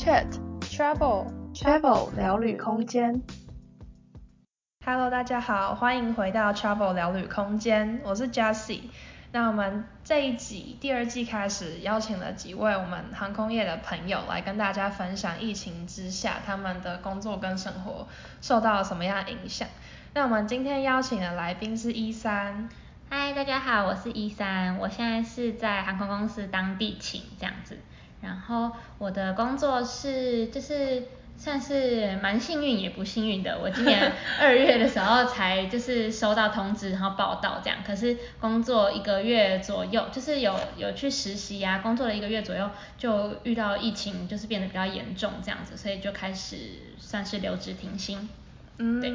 Chat Travel Travel 聊旅空间。Hello，大家好，欢迎回到 Travel 聊旅空间，我是 Jessie。那我们这一集第二季开始邀请了几位我们航空业的朋友来跟大家分享疫情之下他们的工作跟生活受到了什么样的影响。那我们今天邀请的来宾是一三。嗨，大家好，我是一三，我现在是在航空公司当地勤这样子。然后我的工作是就是。算是蛮幸运也不幸运的，我今年 二月的时候才就是收到通知，然后报道这样。可是工作一个月左右，就是有有去实习呀、啊，工作了一个月左右，就遇到疫情，就是变得比较严重这样子，所以就开始算是留职停薪。嗯。对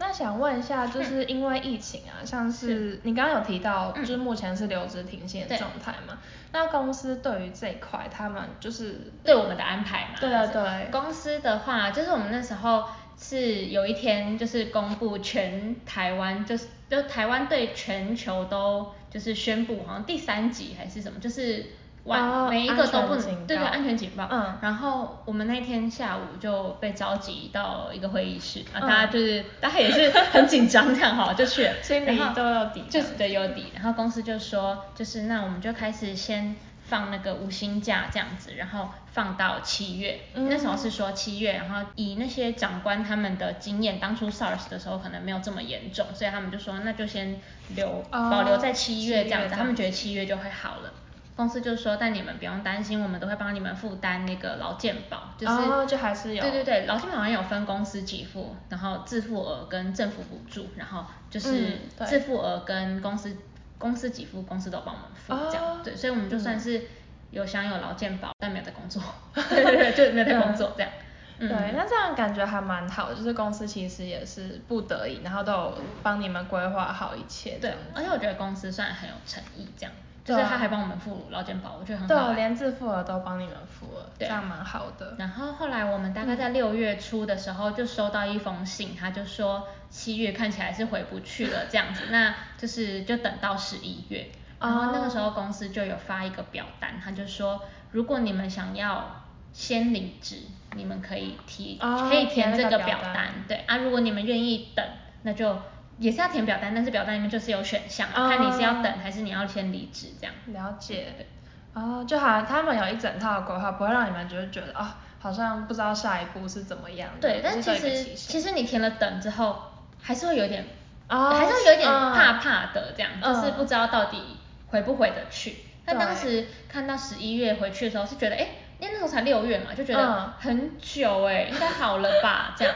那想问一下，就是因为疫情啊，嗯、像是你刚刚有提到，就是目前是留职停薪的状态嘛？那公司对于这一块，他们就是对我们的安排嘛？对啊，对。公司的话，就是我们那时候是有一天就是公布全台湾，就是就台湾对全球都就是宣布，好像第三级还是什么，就是。哇，每一个都不能，对对，安全警报。嗯。然后我们那天下午就被召集到一个会议室，啊，大家就是大家也是很紧张这样哈，就去了。心里都有底。就是对，有底。然后公司就说，就是那我们就开始先放那个无薪假这样子，然后放到七月。那时候是说七月，然后以那些长官他们的经验，当初 SARS 的时候可能没有这么严重，所以他们就说那就先留保留在七月这样子，他们觉得七月就会好了。公司就说，但你们不用担心，我们都会帮你们负担那个劳健保，就是、哦、就还是有，对对对，劳健保好像有分公司给付，然后自付额跟政府补助，然后就是自付额跟公司、嗯、公司给付，公司都帮我们付这样、哦，对，所以我们就算是有享有劳健保、嗯，但没有在工作，对对对，就没有在工作这样。嗯、对，那这样感觉还蛮好，就是公司其实也是不得已，然后都有帮你们规划好一切。对，而且我觉得公司算很有诚意这样。就是他还帮我们付劳健保，我觉得很好。对，连自付额都帮你们付了，这样蛮好的。然后后来我们大概在六月初的时候就收到一封信，他就说七月看起来是回不去了这样子，那就是就等到十一月。然后那个时候公司就有发一个表单，他就说如果你们想要先离职，你们可以提可以填这个表单，对啊，如果你们愿意等，那就。也是要填表单，但是表单里面就是有选项，看、uh, 你是要等还是你要先离职这样。了解。哦、uh,，就好像他们有一整套的规划，不会让你们就是觉得啊、哦，好像不知道下一步是怎么样。对，但其实其实你填了等之后，还是会有点，uh, 还是会有点怕怕的这样，uh, 就是不知道到底回不回得去。但当时看到十一月回去的时候，是觉得哎，因为那时候才六月嘛，就觉得很久哎，应该好了吧这样。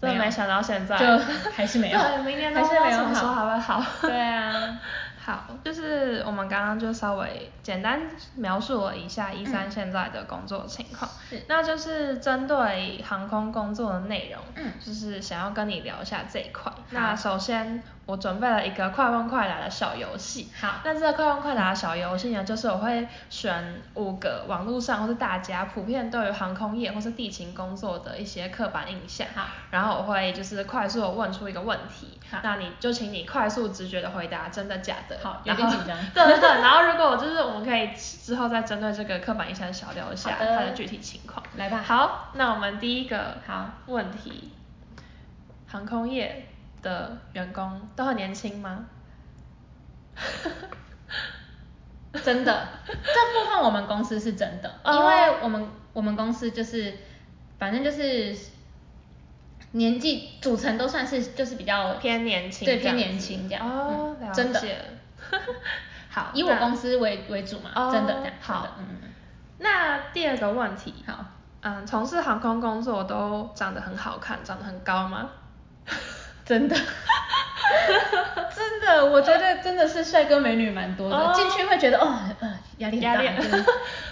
真的没想到现在。就还是没有，对，明年都不知道什么时候还会好。对啊，好，就是我们刚刚就稍微简单描述了一下一三现在的工作情况，嗯，那就是针对航空工作的内容，嗯，就是想要跟你聊一下这一块。那首先。我准备了一个快问快答的小游戏。好，那这个快问快答的小游戏呢，就是我会选五个网络上或是大家普遍对于航空业或是地勤工作的一些刻板印象。好，然后我会就是快速的问出一个问题。好，那你就请你快速直觉的回答真的假的。好，有点紧张。对对对，然后如果我就是我们可以之后再针对这个刻板印象小聊一下它的具体情况。来吧。好，那我们第一个好问题，航空业。的员工都很年轻吗？真的，这部分我们公司是真的，因为我们我们公司就是，反正就是年纪组成都算是就是比较偏年轻，对，偏年轻这样。哦，了解。真的。好，以我公司为为主嘛，真的这样。好，嗯嗯。那第二个问题，好，嗯，从事航空工作都长得很好看，长得很高吗？真的，真的，我觉得真的是帅哥美女蛮多的，进、oh, 去会觉得哦，呃，压力很大，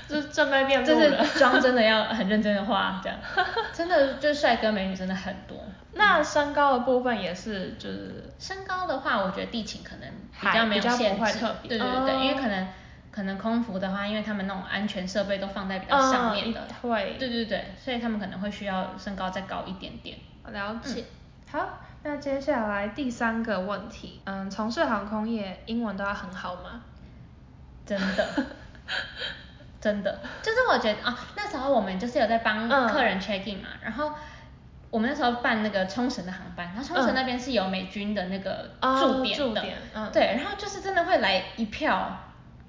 就是正面面就是妆真的要很认真的化，这样，真的就是帅哥美女真的很多。那身高的部分也是，就是身高的话，我觉得地勤可能比较没有限制，对对对对，因为可能可能空服的话，因为他们那种安全设备都放在比较上面的，会、uh,，对对对，所以他们可能会需要身高再高一点点。了解，嗯、好。那接下来第三个问题，嗯，从事航空业，英文都要很好吗？真的，真的，就是我觉得啊，那时候我们就是有在帮客人 check in 嘛，嗯、然后我们那时候办那个冲绳的航班，然后冲绳那边是有美军的那个驻点的，哦、驻点嗯、对，然后就是真的会来一票，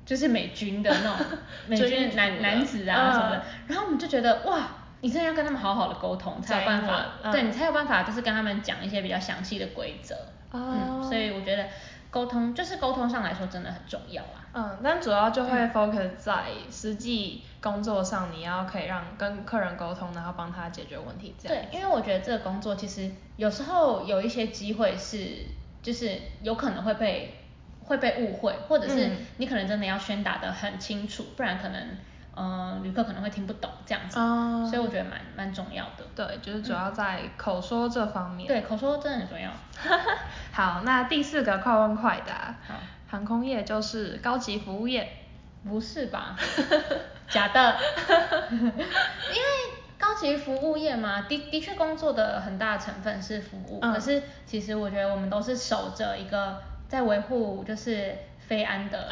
就是美军的那种 美军男男子啊什么的，嗯、然后我们就觉得哇，你真的要跟他们好好的沟通，才有办法，嗯、对你才有办法就是跟他们讲一些比较详细的规则，哦、嗯，所以我觉得。沟通就是沟通上来说真的很重要啊。嗯，但主要就会 focus 在实际工作上，你要可以让跟客人沟通，然后帮他解决问题这样。对，因为我觉得这个工作其实有时候有一些机会是，就是有可能会被会被误会，或者是你可能真的要宣达的很清楚，不然可能。嗯，旅客可能会听不懂这样子，嗯、所以我觉得蛮蛮重要的。对，就是主要在口说这方面。嗯、对，口说真的很重要。好，那第四个快问快答。好，航空业就是高级服务业。不是吧？假的。因为高级服务业嘛，的的确工作的很大成分是服务，嗯、可是其实我觉得我们都是守着一个在维护，就是。非安的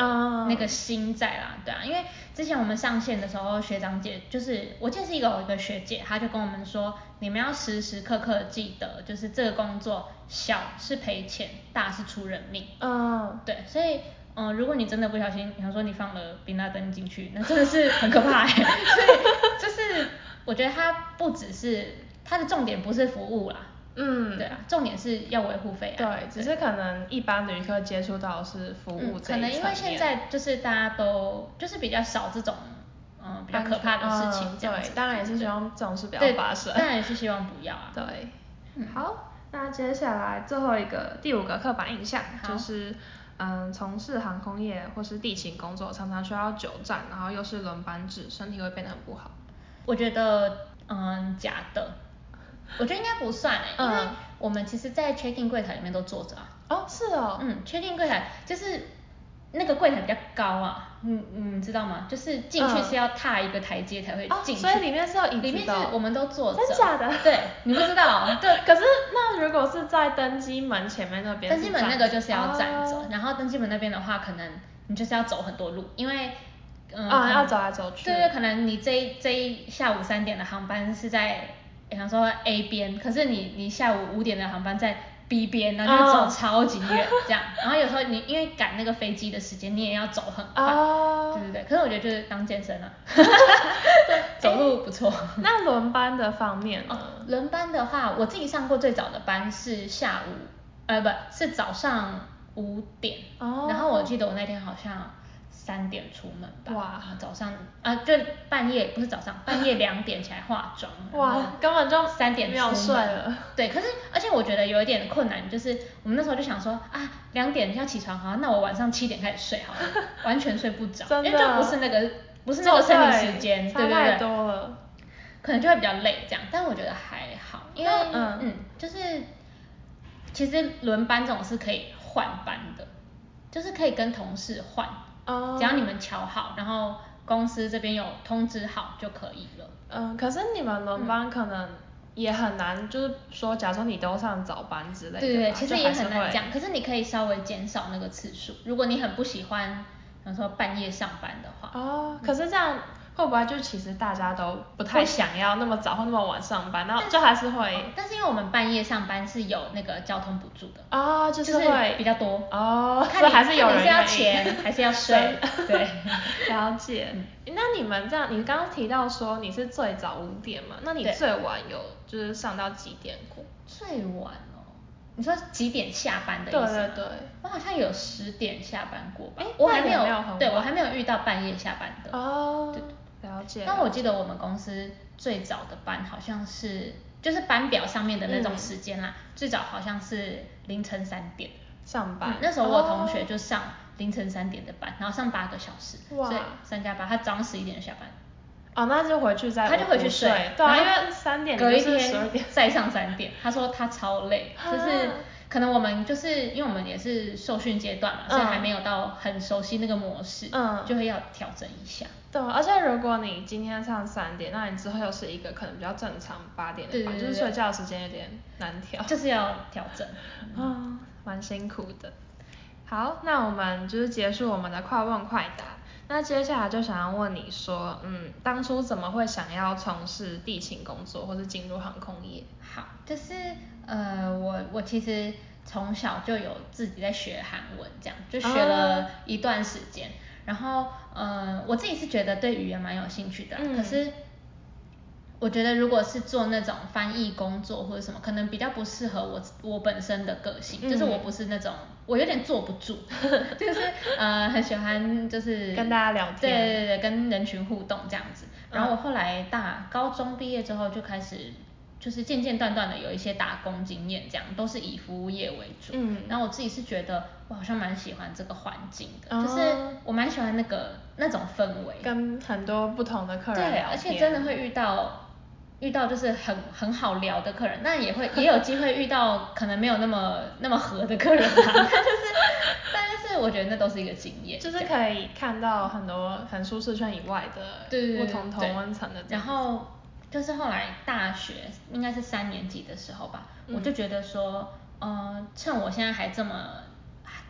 那个心在啦，对啊，因为之前我们上线的时候，学长姐就是我记得是一个有一个学姐，她就跟我们说，你们要时时刻刻记得，就是这个工作小是赔钱，大是出人命。嗯，对，所以嗯，如果你真的不小心，比方说你放了冰拉登进去，那真的是很可怕欸。所以就是我觉得它不只是它的重点不是服务啦。嗯，对啊，重点是要维护费啊。对，只是可能一般旅客接触到是服务这一层。可能因为现在就是大家都就是比较少这种嗯比较可怕的事情。对，当然也是希望这种事不要发生。当然也是希望不要啊。对，好，那接下来最后一个第五个刻板印象就是嗯从事航空业或是地勤工作常常需要久站，然后又是轮班制，身体会变得很不好。我觉得嗯假的。我觉得应该不算诶，因为我们其实，在 check in 柜台里面都坐着啊。哦，是哦。嗯，check in 柜台就是那个柜台比较高啊，嗯嗯，知道吗？就是进去是要踏一个台阶才会进去。所以里面是有椅子的。里面是我们都坐着。真假的？对，你不知道。对，可是那如果是在登机门前面那边。登机门那个就是要站着，然后登机门那边的话，可能你就是要走很多路，因为嗯要走来走去。对对，可能你这一这一下午三点的航班是在。比方说 A 边，可是你你下午五点的航班在 B 边，然后就走超级远这样，然后有时候你因为赶那个飞机的时间，你也要走很快，对对对。可是我觉得就是当健身啊，走路不错。那轮班的方面呢？轮班的话，我自己上过最早的班是下午，呃不是早上五点，然后我记得我那天好像。三点出门吧，哇，早上啊就半夜不是早上，半夜两点起来化妆，哇，根本就三点出门睡了。对，可是而且我觉得有一点困难，就是我们那时候就想说啊，两点要起床，好，那我晚上七点开始睡好了，完全睡不着，因为就不是那个不是那个生理时间，对对对，太多了，可能就会比较累这样，但我觉得还好，因为嗯嗯，就是其实轮班这种是可以换班的，就是可以跟同事换。只要你们瞧好，然后公司这边有通知好就可以了。嗯，可是你们轮班可能也很难，就是说，假如说你都上早班之类的。对对对，其实也很难讲。可是你可以稍微减少那个次数，如果你很不喜欢，比如说半夜上班的话。哦，可是这样。会不会就其实大家都不太想要那么早或那么晚上班，然后就还是会。但是因为我们半夜上班是有那个交通补助的。哦，就是会比较多。哦，看你还是有人是要钱 还是要睡？对，了解。那你们这样，你刚刚提到说你是最早五点嘛？那你最晚有就是上到几点过？最晚哦，你说几点下班的意思？对对对，我好像有十点下班过吧。哎，我还没有，对我还没有遇到半夜下班的。哦。对。了解。但我记得我们公司最早的班好像是，就是班表上面的那种时间啦，嗯、最早好像是凌晨三点上班。那时候我同学就上凌晨三点的班，然后上八个小时，哇所以三加八他早上十一点就下班。哦，那就回去再。他就回去睡。对啊，因为三点隔一天再上三点，他说他超累，就是。可能我们就是因为我们也是受训阶段嘛，嗯、所以还没有到很熟悉那个模式，嗯，就会要调整一下。对，而且如果你今天上三点，那你之后又是一个可能比较正常八点的班，对对对对，就是睡觉的时间有点难调。就是要调整，嗯，蛮辛苦的。好，那我们就是结束我们的快问快答。那接下来就想要问你说，嗯，当初怎么会想要从事地勤工作，或是进入航空业？好，就是呃，我我其实从小就有自己在学韩文，这样就学了一段时间，哦、然后呃，我自己是觉得对语言蛮有兴趣的，嗯、可是。我觉得如果是做那种翻译工作或者什么，可能比较不适合我我本身的个性，嗯、就是我不是那种，我有点坐不住，就是呃很喜欢就是跟大家聊天，对对对，跟人群互动这样子。然后我后来大高中毕业之后就开始，就是间间断断的有一些打工经验，这样都是以服务业为主。嗯。然后我自己是觉得我好像蛮喜欢这个环境的，哦、就是我蛮喜欢那个那种氛围，跟很多不同的客人聊天，对，而且真的会遇到。遇到就是很很好聊的客人，但也会也有机会遇到可能没有那么那么合的客人啊，就是，但是我觉得那都是一个经验，就是可以看到很多很舒适圈以外的不同同温层的。然后就是后来大学应该是三年级的时候吧，嗯、我就觉得说，呃，趁我现在还这么，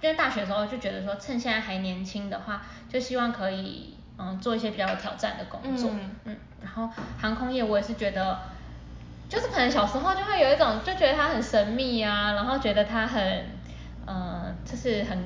因为大学的时候就觉得说，趁现在还年轻的话，就希望可以。嗯，做一些比较有挑战的工作，嗯，嗯，然后航空业我也是觉得，就是可能小时候就会有一种就觉得它很神秘啊，然后觉得它很，嗯、呃，就是很，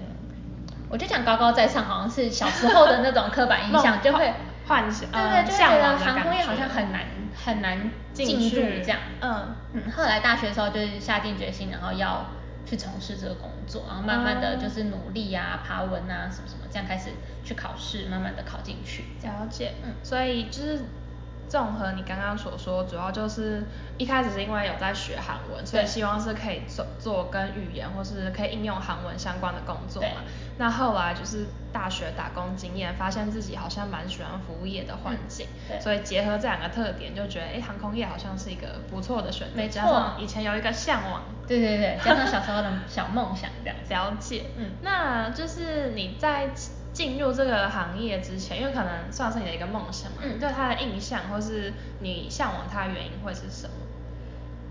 我就讲高高在上，好像是小时候的那种刻板印象，就会幻想，对对，就会觉得航空业好像很难很难进入这样，嗯嗯，后来大学的时候就是下定决心，然后要。去从事这个工作，然后慢慢的就是努力啊、嗯、爬文啊什么什么，这样开始去考试，慢慢的考进去。了解，嗯，所以就是综合你刚刚所说，主要就是一开始是因为有在学韩文，所以希望是可以做做跟语言或是可以应用韩文相关的工作嘛。那后来就是大学打工经验，发现自己好像蛮喜欢服务业的环境，嗯、所以结合这两个特点，就觉得哎，航空业好像是一个不错的选择。没错，以前有一个向往。对对对，加上小时候的小梦想这样。了解，嗯，那就是你在进入这个行业之前，因为可能算是你的一个梦想嘛，嗯，对它的印象或是你向往它的原因会是什么？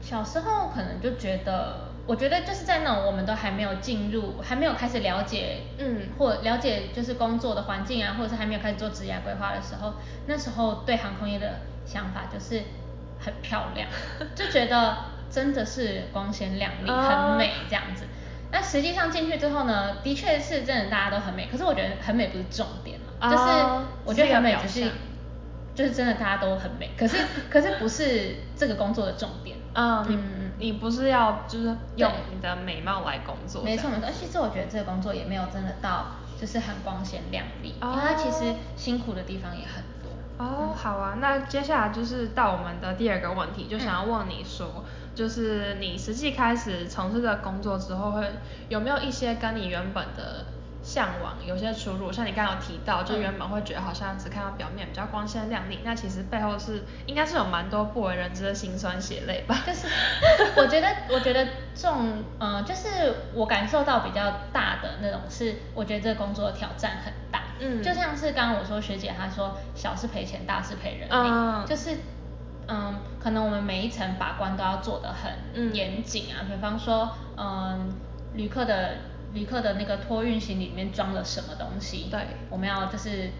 小时候可能就觉得。我觉得就是在那种我们都还没有进入，还没有开始了解，嗯，或了解就是工作的环境啊，或者是还没有开始做职业规划的时候，那时候对航空业的想法就是很漂亮，就觉得真的是光鲜亮丽，很美这样子。那实际上进去之后呢，的确是真的大家都很美，可是我觉得很美不是重点嘛，就是我觉得很美只是。就是真的，大家都很美，可是 可是不是这个工作的重点。嗯，你你不是要就是用你的美貌来工作？没错没错，而其实我觉得这个工作也没有真的到就是很光鲜亮丽，哦、因为它其实辛苦的地方也很多。哦，嗯、好啊，那接下来就是到我们的第二个问题，就想要问你说，嗯、就是你实际开始从事的工作之后，会有没有一些跟你原本的向往有些出入，像你刚刚有提到，就原本会觉得好像只看到表面比较光鲜亮丽，那其实背后是应该是有蛮多不为人知的辛酸血泪吧？就 是我觉得，我觉得这种，呃，就是我感受到比较大的那种是，我觉得这个工作的挑战很大，嗯，就像是刚刚我说学姐她说小是赔钱，大是赔人命，嗯，就是，嗯，可能我们每一层把关都要做得很严谨啊，嗯，比方说，嗯，旅客的。旅客的那个托运行李里面装了什么东西？对，我们要就是，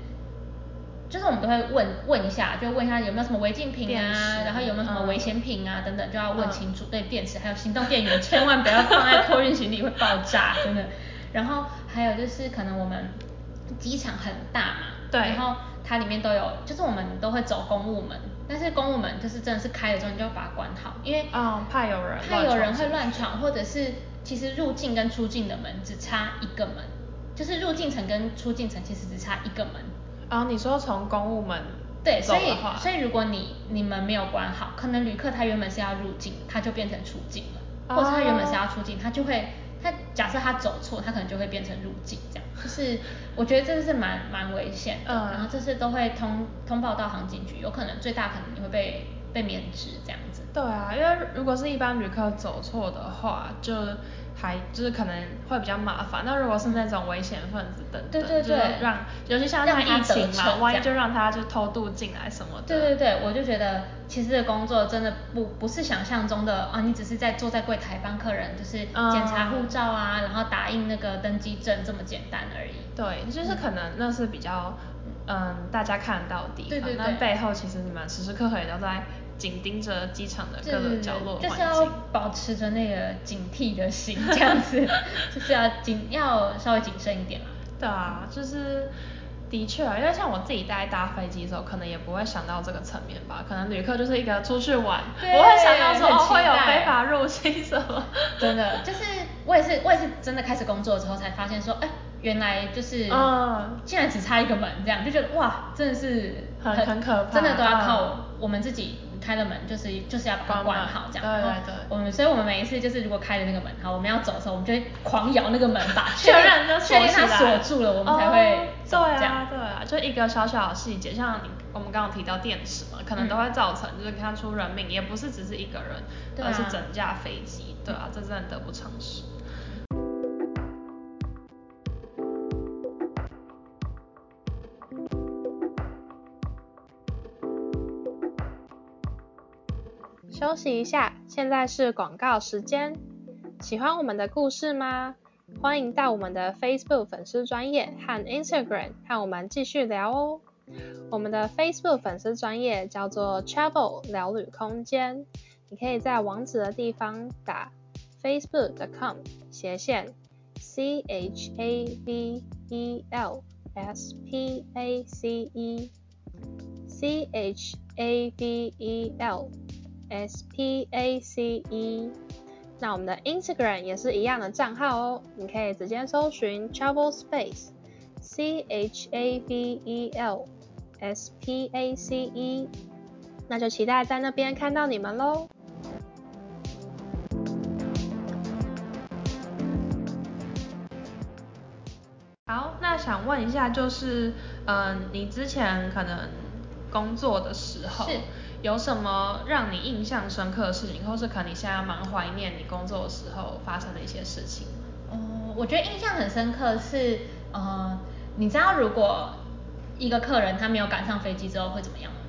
就是我们都会问问一下，就问一下有没有什么违禁品啊，然后有没有什么危险品啊、嗯、等等，就要问清楚。嗯、对，电池还有行动电源，千万不要放在托运行李会爆炸，真的。然后还有就是可能我们机场很大嘛，对，然后它里面都有，就是我们都会走公务门，但是公务门就是真的是开了之后你就要把它关好，因为啊怕有人怕有人会乱闯，或者是。其实入境跟出境的门只差一个门，就是入境层跟出境层其实只差一个门。啊，你说从公务门对，所以所以如果你你门没有关好，可能旅客他原本是要入境，他就变成出境了，哦、或者他原本是要出境，他就会他假设他走错，他可能就会变成入境这样。就是我觉得这是蛮蛮危险的，嗯、然后这次都会通通报到航警局，有可能最大可能你会被被免职这样子。对啊，因为如果是一般旅客走错的话，就还就是可能会比较麻烦。那如果是那种危险分子等等，对对对，就是让，尤其像那疫情嘛，万一就让他就偷渡进来什么的。对对对，我就觉得其实这工作真的不不是想象中的啊，你只是在坐在柜台帮客人就是检查护照啊，嗯、然后打印那个登机证这么简单而已。对，就是可能那是比较嗯大家看得到的对对对，那背后其实你们时时刻刻也都在。紧盯着机场的各个角落，就是要保持着那个警惕的心，这样子，就是要谨要稍微谨慎一点嘛。对啊，就是的确啊，因为像我自己在搭飞机的时候，可能也不会想到这个层面吧。可能旅客就是一个出去玩，不会想到说哦会有非法入侵什么。真的，就是我也是我也是真的开始工作之后才发现说，哎，原来就是嗯，竟然只差一个门，这样就觉得哇，真的是很很可怕，真的都要靠我们自己。开了门就是就是要把它关好这样，对对对。我们所以我们每一次就是如果开了那个门，好，我们要走的时候，我们就会狂摇那个门把 确认确认它锁住了，我们才会走这样。对啊对啊，就一个小小的细节，像你我们刚刚提到电池嘛，可能都会造成就是看出人命，也不是只是一个人，而是整架飞机，对啊，这真的得不偿失。休息一下，现在是广告时间。喜欢我们的故事吗？欢迎到我们的 Facebook 粉丝专业和 Instagram 和我们继续聊哦。我们的 Facebook 粉丝专业叫做 Travel 聊旅空间，你可以在网址的地方打 facebook.com 斜线 C H A V E L S P A C E C H A V E L S P A C E，那我们的 Instagram 也是一样的账号哦，你可以直接搜寻 Travel Space C H A V E L S P A C E，那就期待在那边看到你们喽。好，那想问一下，就是嗯、你之前可能工作的时候。有什么让你印象深刻的事情，或是可能你现在蛮怀念你工作的时候发生的一些事情？哦、我觉得印象很深刻是，呃，你知道如果一个客人他没有赶上飞机之后会怎么样吗？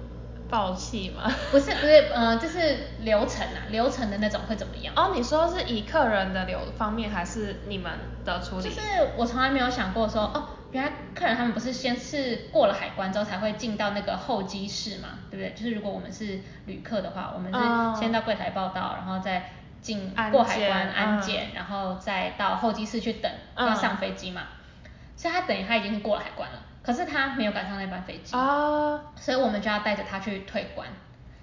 爆气吗？不是不是，呃，就是流程啊，流程的那种会怎么样？哦，你说是以客人的流方面，还是你们的处理？就是我从来没有想过说，哦。原来客人他们不是先是过了海关之后才会进到那个候机室嘛，对不对？就是如果我们是旅客的话，我们是先到柜台报到，然后再进过海关安检，然后再到候机室去等要上飞机嘛。所以他等于他已经是过了海关了，可是他没有赶上那班飞机，所以我们就要带着他去退关。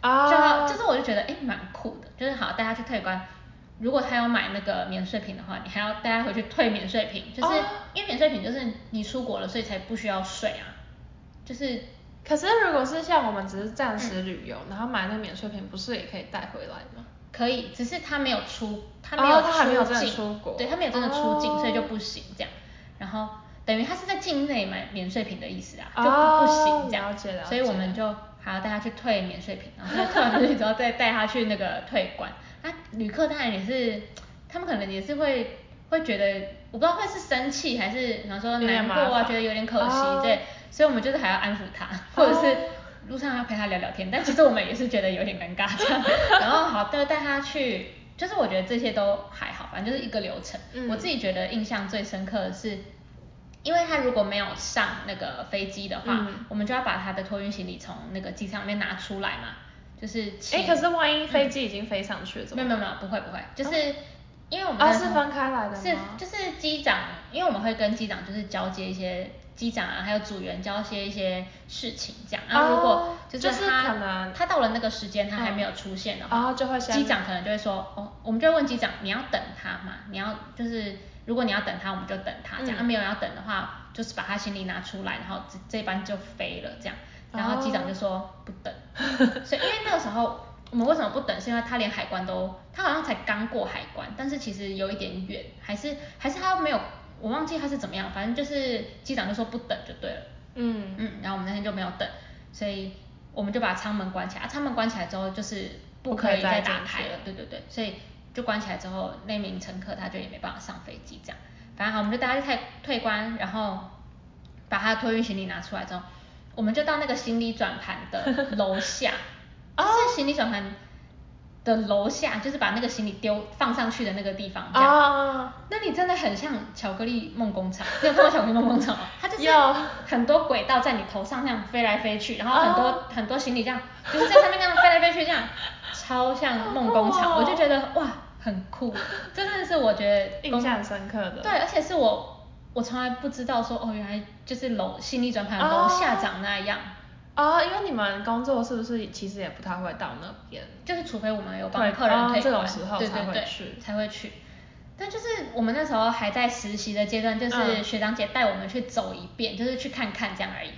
就就是我就觉得哎蛮酷的，就是好带他去退关。如果他要买那个免税品的话，你还要带他回去退免税品，就是因为免税品就是你出国了，所以才不需要税啊。就是，可是如果是像我们只是暂时旅游，嗯、然后买那个免税品，不是也可以带回来吗？可以，只是他没有出，他没有出境，哦、他还没有真的出国，对他没有真的出境，哦、所以就不行这样。然后等于他是在境内买免税品的意思啊，就不，行这样。了解了解。所以我们就还要带他去退免税品，然后退完免税品之后再带他去那个退馆。那、啊、旅客当然也是，他们可能也是会会觉得，我不知道会是生气还是，比方说难过啊，觉得有点可惜，对、哦，所以我们就是还要安抚他，或者是路上要陪他聊聊天，但其实我们也是觉得有点尴尬这样，然后好的带他去，就是我觉得这些都还好，反正就是一个流程。嗯、我自己觉得印象最深刻的是，因为他如果没有上那个飞机的话，嗯、我们就要把他的托运行李从那个机舱里面拿出来嘛。就是，哎，可是万一飞机已经飞上去了，没有没有没有，不会不会，就是因为我们啊是分开来的？是，就是机长，因为我们会跟机长就是交接一些机长啊，还有组员交接一些事情这样。然后如果就是他可能他到了那个时间他还没有出现的话，就会机长可能就会说，哦，我们就会问机长，你要等他吗？你要就是如果你要等他，我们就等他这样。没有要等的话，就是把他行李拿出来，然后这这班就飞了这样。然后机长就说不等，所以因为那个时候我们为什么不等？是因为他连海关都，他好像才刚过海关，但是其实有一点远，还是还是他没有，我忘记他是怎么样，反正就是机长就说不等就对了。嗯嗯，然后我们那天就没有等，所以我们就把舱门关起来，啊舱门关起来之后就是不可以再打开了，对对对，所以。就关起来之后，那名乘客他就也没办法上飞机这样。反正好，我们就带他去退退关，然后把他的托运行李拿出来之后，我们就到那个行李转盘的楼下，就是行李转盘的楼下，就是把那个行李丢放上去的那个地方这样。哦。那里真的很像巧克力梦工厂，你有看过巧克力梦工厂吗？它就是很多轨道在你头上那样飞来飞去，然后很多、哦、很多行李这样，就是在上面这样飞来飞去这样，超像梦工厂，我就觉得哇。很酷，真的是我觉得印象深刻的。对，而且是我我从来不知道说哦，原来就是楼心理转盘楼下长那样。哦，哦，因为你们工作是不是其实也不太会到那边？就是除非我们有帮客人退关，哦，这种时候才会去，才会去。但就是我们那时候还在实习的阶段，就是学长姐带我们去走一遍，嗯，就是去看看这样而已。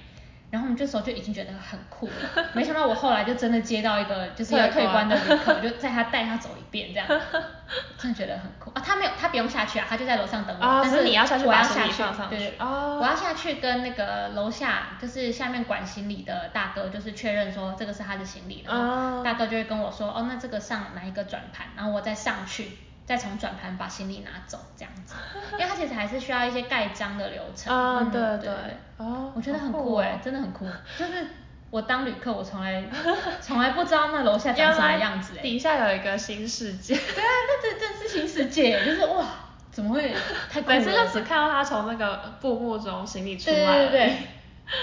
然后我们这时候就已经觉得很酷了，没想到我后来就真的接到一个就是要退关的 旅客，我就在他带他走一遍这样，真的觉得很酷啊！他没有，他不用下去啊，他就在楼上等我，哦、但是你要下去，我要下去，上去对，哦，我要下去跟那个楼下就是下面管行李的大哥就是确认说这个是他的行李，然后大哥就会跟我说哦，那这个上哪一个转盘，然后我再上去。再从转盘把行李拿走，这样子，因为它其实还是需要一些盖章的流程。啊、嗯，对对，对。哦。我觉得很酷哎、欸，真的很酷。就是我当旅客，我从来 从来不知道那楼下长什么样子。底下有一个新世界。对啊，那这这是新世界，就是哇，怎么会太酷了？每次就只看到他从那个布幕中行李出来。对对对对。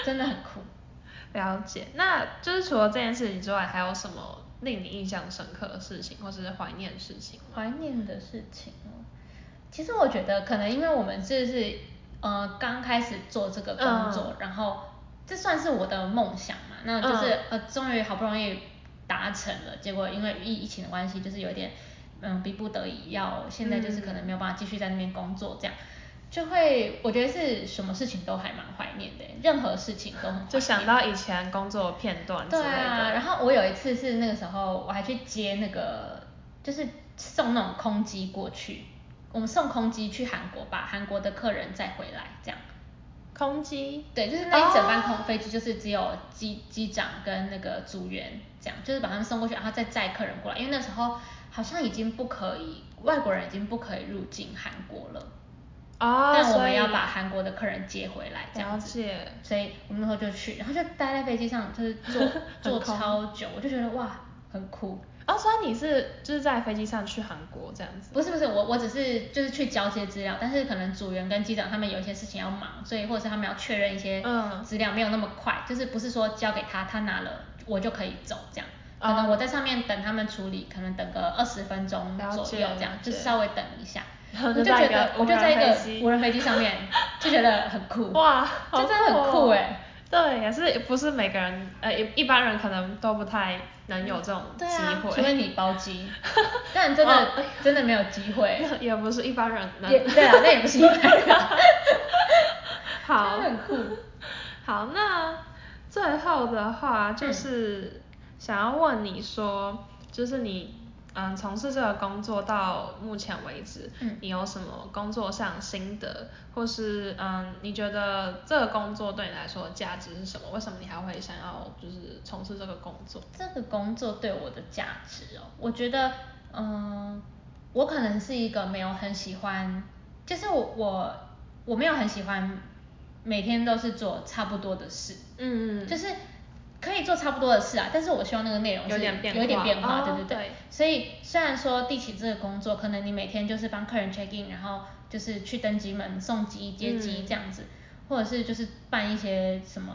真的很酷。了解，那就是除了这件事情之外，还有什么？令你印象深刻的事情，或是怀念的事情。怀念的事情哦，其实我觉得可能因为我们这是呃刚开始做这个工作，嗯、然后这算是我的梦想嘛，那就是、嗯、呃终于好不容易达成了，结果因为疫疫情的关系，就是有点嗯逼不得已要现在就是可能没有办法继续在那边工作这样。就会，我觉得是什么事情都还蛮怀念的，任何事情都很念。就想到以前工作的片段之类的。对啊，然后我有一次是那个时候，我还去接那个，就是送那种空机过去，我们送空机去韩国，把韩国的客人再回来，这样。空机？对，就是那一整班空飞机，就是只有机机长跟那个组员这样，就是把他们送过去，然后再载客人过来，因为那时候好像已经不可以，外国人已经不可以入境韩国了。哦，但我们要把韩国的客人接回来，这样子。所以我们那时候就去，然后就待在飞机上，就是坐 坐超久，我就觉得哇，很酷。哦，所以你是就是在飞机上去韩国这样子？不是不是，我我只是就是去交接资料，但是可能组员跟机长他们有一些事情要忙，所以或者是他们要确认一些资料，没有那么快，就是不是说交给他，他拿了我就可以走这样。可能我在上面等他们处理，可能等个二十分钟左右这样，就稍微等一下。我就觉得，我就在一个无人飞机上面，就觉得很酷。哇，好酷哦，就真的很酷哎。对，也是不是每个人，呃，一一般人可能都不太能有这种机会。除非你包机，但真的真的没有机会。也不是一般人能。也对啊，那也不是一般人。好。真的很酷。好，那最后的话就是想要问你说，就是你。嗯，从事这个工作到目前为止，嗯，你有什么工作上心得，或是嗯，你觉得这个工作对你来说价值是什么？为什么你还会想要就是从事这个工作？这个工作对我的价值哦，我觉得，嗯，我可能是一个没有很喜欢，就是我我我没有很喜欢每天都是做差不多的事，嗯嗯，就是。可以做差不多的事啊，但是我希望那个内容是有点变化，有点变化，对对对。对，所以虽然说地勤这个工作，可能你每天就是帮客人 check in，然后就是去登机门送机接机这样子，嗯，或者是就是办一些什么，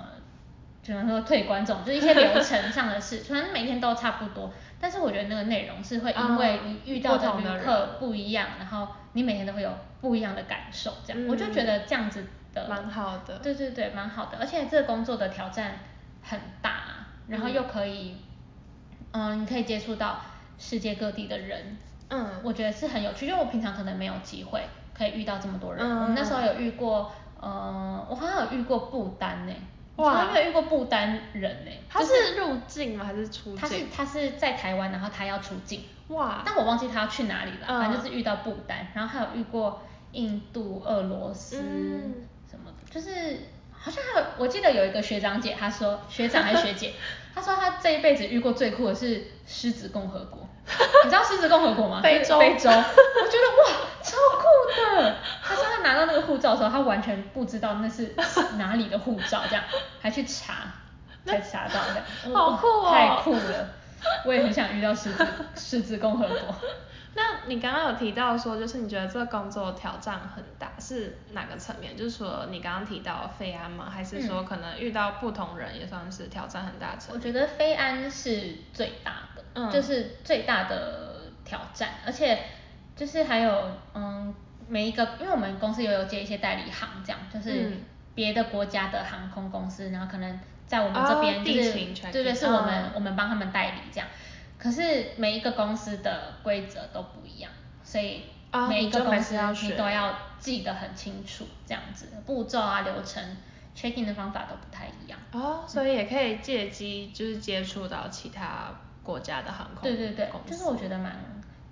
比方说退关这种，就是一些流程上的事，可能每天都差不多。但是我觉得那个内容是会因为你遇到的旅客不一样，然后你每天都会有不一样的感受，这样，嗯，我就觉得这样子的蛮好的。对对对，蛮好的，而且这个工作的挑战。很大，然后又可以，嗯，嗯，你可以接触到世界各地的人，嗯，我觉得是很有趣，因为我平常可能没有机会可以遇到这么多人。嗯，我们那时候有遇过，呃，我好像有遇过不丹呢，哇，没有遇过不丹人呢。他是入境吗？还是出境？他是他是在台湾，然后他要出境，哇，但我忘记他要去哪里了，反正就是遇到不丹，然后还有遇过印度、俄罗斯什么的，就是。好像还有，我记得有一个学长姐，她说学长还是学姐，她说她这一辈子遇过最酷的是狮子共和国，你知道狮子共和国吗？非洲。非洲。我觉得哇，超酷的。他说他拿到那个护照的时候，他完全不知道那是哪里的护照，这样还去查，才查到这样。好酷哦。太酷了。我也很想遇到狮子狮子共和国。那你刚刚有提到说，就是你觉得这个工作挑战很大，是哪个层面？就是说你刚刚提到飞安吗？还是说可能遇到不同人也算是挑战很大层？我觉得飞安是最大的，嗯，就是最大的挑战，而且就是还有嗯每一个，因为我们公司也有接一些代理行，这样就是别的国家的航空公司，然后可能在我们这边就是对对，是我们我们帮他们代理这样。可是每一个公司的规则都不一样，所以每一个公司你都要记得很清楚，这样子步骤啊流程，check in 的方法都不太一样。哦，所以也可以借机就是接触到其他国家的航空。对对对，就是我觉得蛮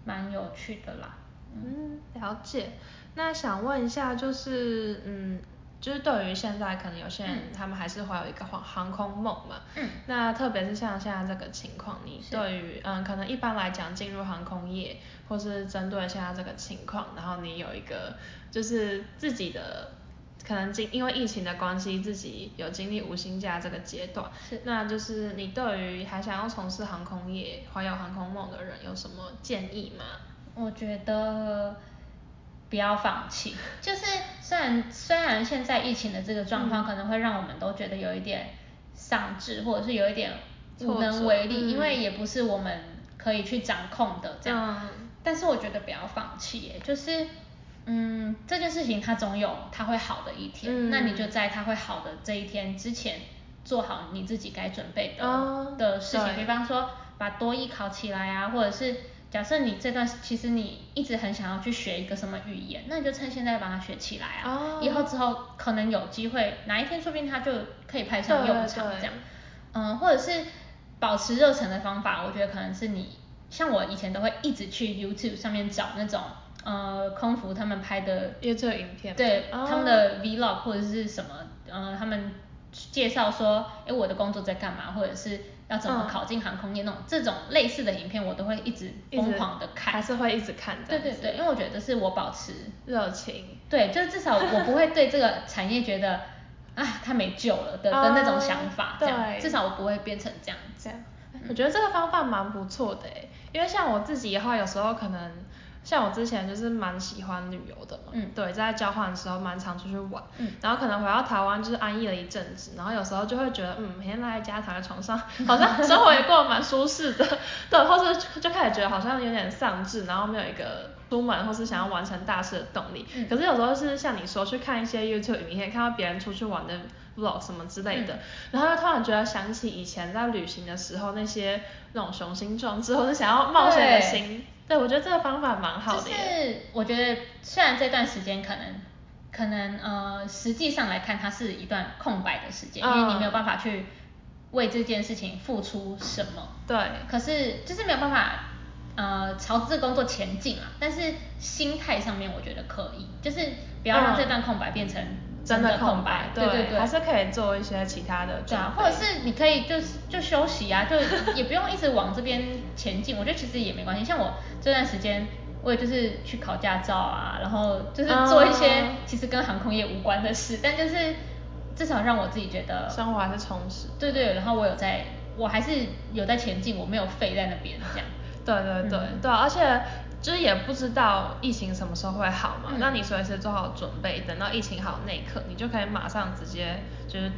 蛮有趣的啦。嗯，了解。那想问一下，就是嗯。就是对于现在可能有些人，他们还是怀有一个航航空梦嘛。嗯。那特别是像现在这个情况，你对于嗯可能一般来讲进入航空业，或是针对现在这个情况，然后你有一个就是自己的可能经因为疫情的关系，自己有经历无薪假这个阶段。是。那就是你对于还想要从事航空业、怀有航空梦的人有什么建议吗？我觉得。不要放弃，就是虽然虽然现在疫情的这个状况可能会让我们都觉得有一点丧志，或者是有一点无能为力，因为也不是我们可以去掌控的这样。但是我觉得不要放弃，耶，就是嗯这件事情它总有它会好的一天，那你就在它会好的这一天之前做好你自己该准备的的事情，比方说把多益考起来啊，或者是。假设你这段其实你一直很想要去学一个什么语言，那你就趁现在把它学起来啊。Oh. 以后之后可能有机会，哪一天说不定它就可以派上用场这样。嗯，或者是保持热忱的方法，我觉得可能是你像我以前都会一直去 YouTube 上面找那种呃空服他们拍的 YouTube 影片，对，oh. 他们的 Vlog 或者是什么呃他们介绍说，哎我的工作在干嘛，或者是。要怎么考进航空业那种、嗯、这种类似的影片，我都会一直疯狂的看，还是会一直看的。对对对，因为我觉得是我保持热情。对，就是至少我不会对这个产业觉得啊它没救了的的那种想法，这样、嗯、至少我不会变成这样这样。我觉得这个方法蛮不错的诶，因为像我自己的话，有时候可能。像我之前就是蛮喜欢旅游的嘛，嗯，对，在交换的时候蛮常出去玩，嗯，然后可能回到台湾就是安逸了一阵子，然后有时候就会觉得，嗯，每天赖在家躺在床上，好像 生活也过得蛮舒适的，对，或是就开始觉得好像有点丧志，然后没有一个出门或是想要完成大事的动力，嗯，可是有时候是像你说去看一些 YouTube 影片，看到别人出去玩的 Vlog 什么之类的，嗯，然后又突然觉得想起以前在旅行的时候那些那种雄心壮志或是想要冒险的心。对，我觉得这个方法蛮好的。就是我觉得虽然这段时间可能可能呃实际上来看它是一段空白的时间，嗯，因为你没有办法去为这件事情付出什么。对。可是就是没有办法呃朝这个工作前进啊，但是心态上面我觉得可以，就是不要让这段空白变成。真的空白，对对对，还是可以做一些其他的。对啊，或者是你可以就就休息啊，就 也不用一直往这边前进。我觉得其实也没关系。像我这段时间，我也就是去考驾照啊，然后就是做一些其实跟航空业无关的事，但就是至少让我自己觉得生活还是充实。对对，然后我有在，我还是有在前进，我没有废在那边这样。对对对、嗯、对，而且。就是也不知道疫情什么时候会好嘛，嗯、那你随时做好准备，等到疫情好那一刻，你就可以马上直接就是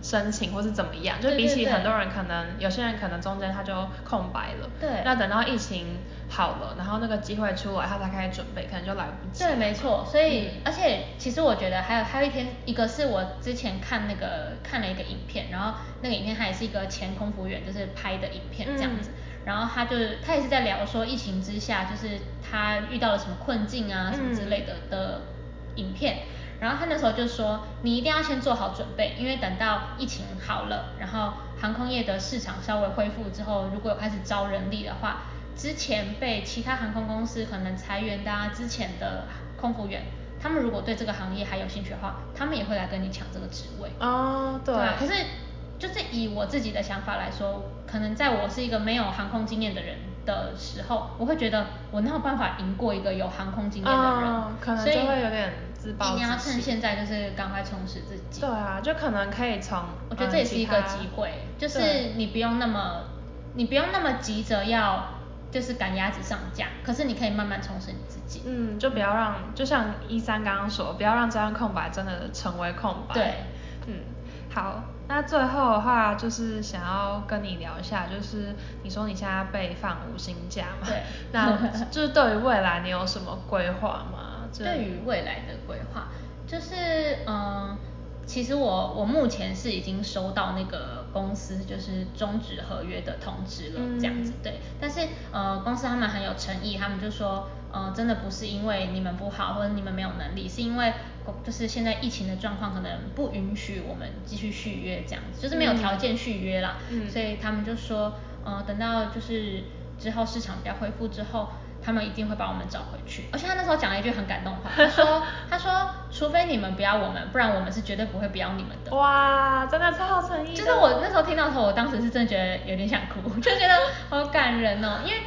申请或是怎么样，就比起很多人可能有些人可能中间他就空白了，对，那等到疫情好了，然后那个机会出来，他才开始准备，可能就来不及。对，没错，所以、嗯、而且其实我觉得还有还有一篇，一个是我之前看那个看了一个影片，然后那个影片它也是一个前空服员就是拍的影片这样子。嗯然后他就是他也是在聊说疫情之下，就是他遇到了什么困境啊，什么之类的的影片。然后他那时候就说，你一定要先做好准备，因为等到疫情好了，然后航空业的市场稍微恢复之后，如果有开始招人力的话，之前被其他航空公司可能裁员的啊，之前的空服员，他们如果对这个行业还有兴趣的话，他们也会来跟你抢这个职位。哦，对。对啊，可是就是以我自己的想法来说。可能在我是一个没有航空经验的人的时候，我会觉得我哪有办法赢过一个有航空经验的人，嗯，可能就会有点自暴自弃。所以一定要趁现在就是赶快充实自己。对啊，就可能可以从，我觉得这也是一个机会，就是你不用那么，你不用那么急着要就是赶鸭子上架，可是你可以慢慢充实你自己。嗯，就不要让，就像一三刚刚说，不要让这段空白真的成为空白。对，嗯，好。那最后的话，就是想要跟你聊一下，就是你说你现在被放无薪假嘛？对。那就是对于未来你有什么规划吗？对于未来的规划，就是嗯，其实我我目前是已经收到那个公司就是终止合约的通知了，这样子、嗯、对。但是呃，公司他们很有诚意，他们就说。嗯、呃，真的不是因为你们不好或者你们没有能力，是因为就是现在疫情的状况可能不允许我们继续续约这样子，就是没有条件续约啦。嗯。所以他们就说，呃，等到就是之后市场比较恢复之后，他们一定会把我们找回去。而且他那时候讲了一句很感动的话，他说，他说，除非你们不要我们，不然我们是绝对不会不要你们的。哇，真的超诚意。就是我那时候听到的时候，我当时是真的觉得有点想哭，就觉得好感人哦，因为。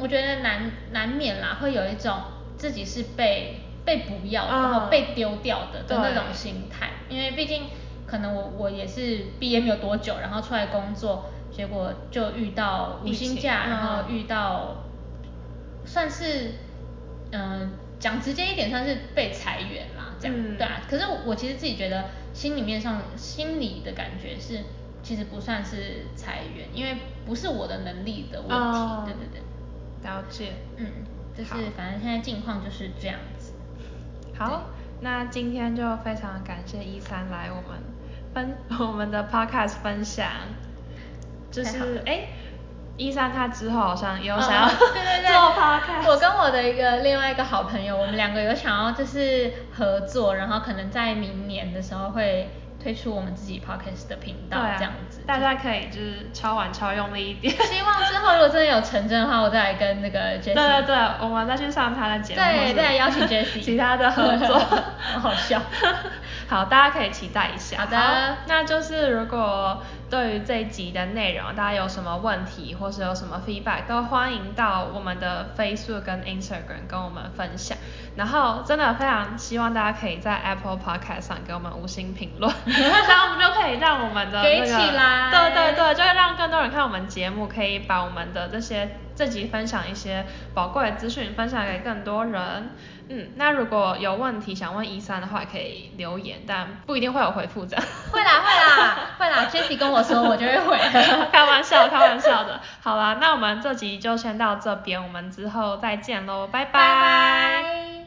我觉得难难免啦，会有一种自己是被被不要，然后被丢掉的的那种心态，因为毕竟可能我我也是毕业没有多久，然后出来工作，结果就遇到无薪假，然后遇到算是嗯讲直接一点，算是被裁员啦，这样、嗯、对啊。可是我其实自己觉得心里面上心里的感觉是，其实不算是裁员，因为不是我的能力的问题，哦、对对对。了解，嗯，就是反正现在近况就是这样子。好，那今天就非常感谢一三来我们分 我们的 podcast 分享，就是哎，一三他之后好像有想要、哦、对对对。做 podcast，我跟我的一个另外一个好朋友，我们两个有想要就是合作，然后可能在明年的时候会。推出我们自己 podcast 的频道，这样子，大家可以就是超玩超用力一点。希望之后如果真的有成真的话，我再来跟那个 Jessie。对对对，我们再去上他的节目。对，再来邀请 Jessie。其他的合作，好好笑。好，大家可以期待一下。好的，那就是如果对于这一集的内容，大家有什么问题，或是有什么 feedback，都欢迎到我们的 Facebook 跟 Instagram 跟我们分享。然后真的非常希望大家可以在 Apple Podcast 上给我们五星评论，这样我们就可以让我们的那个，起来对对对，就会让更多人看我们节目，可以把我们的这些这集分享一些宝贵的资讯分享给更多人。嗯，那如果有问题想问一三的话，可以留言，但不一定会有回复的。会啦会啦会啦，Jessie 跟我说，我就会回。开玩笑开玩笑的。好啦，那我们这集就先到这边，我们之后再见喽，拜拜。拜拜。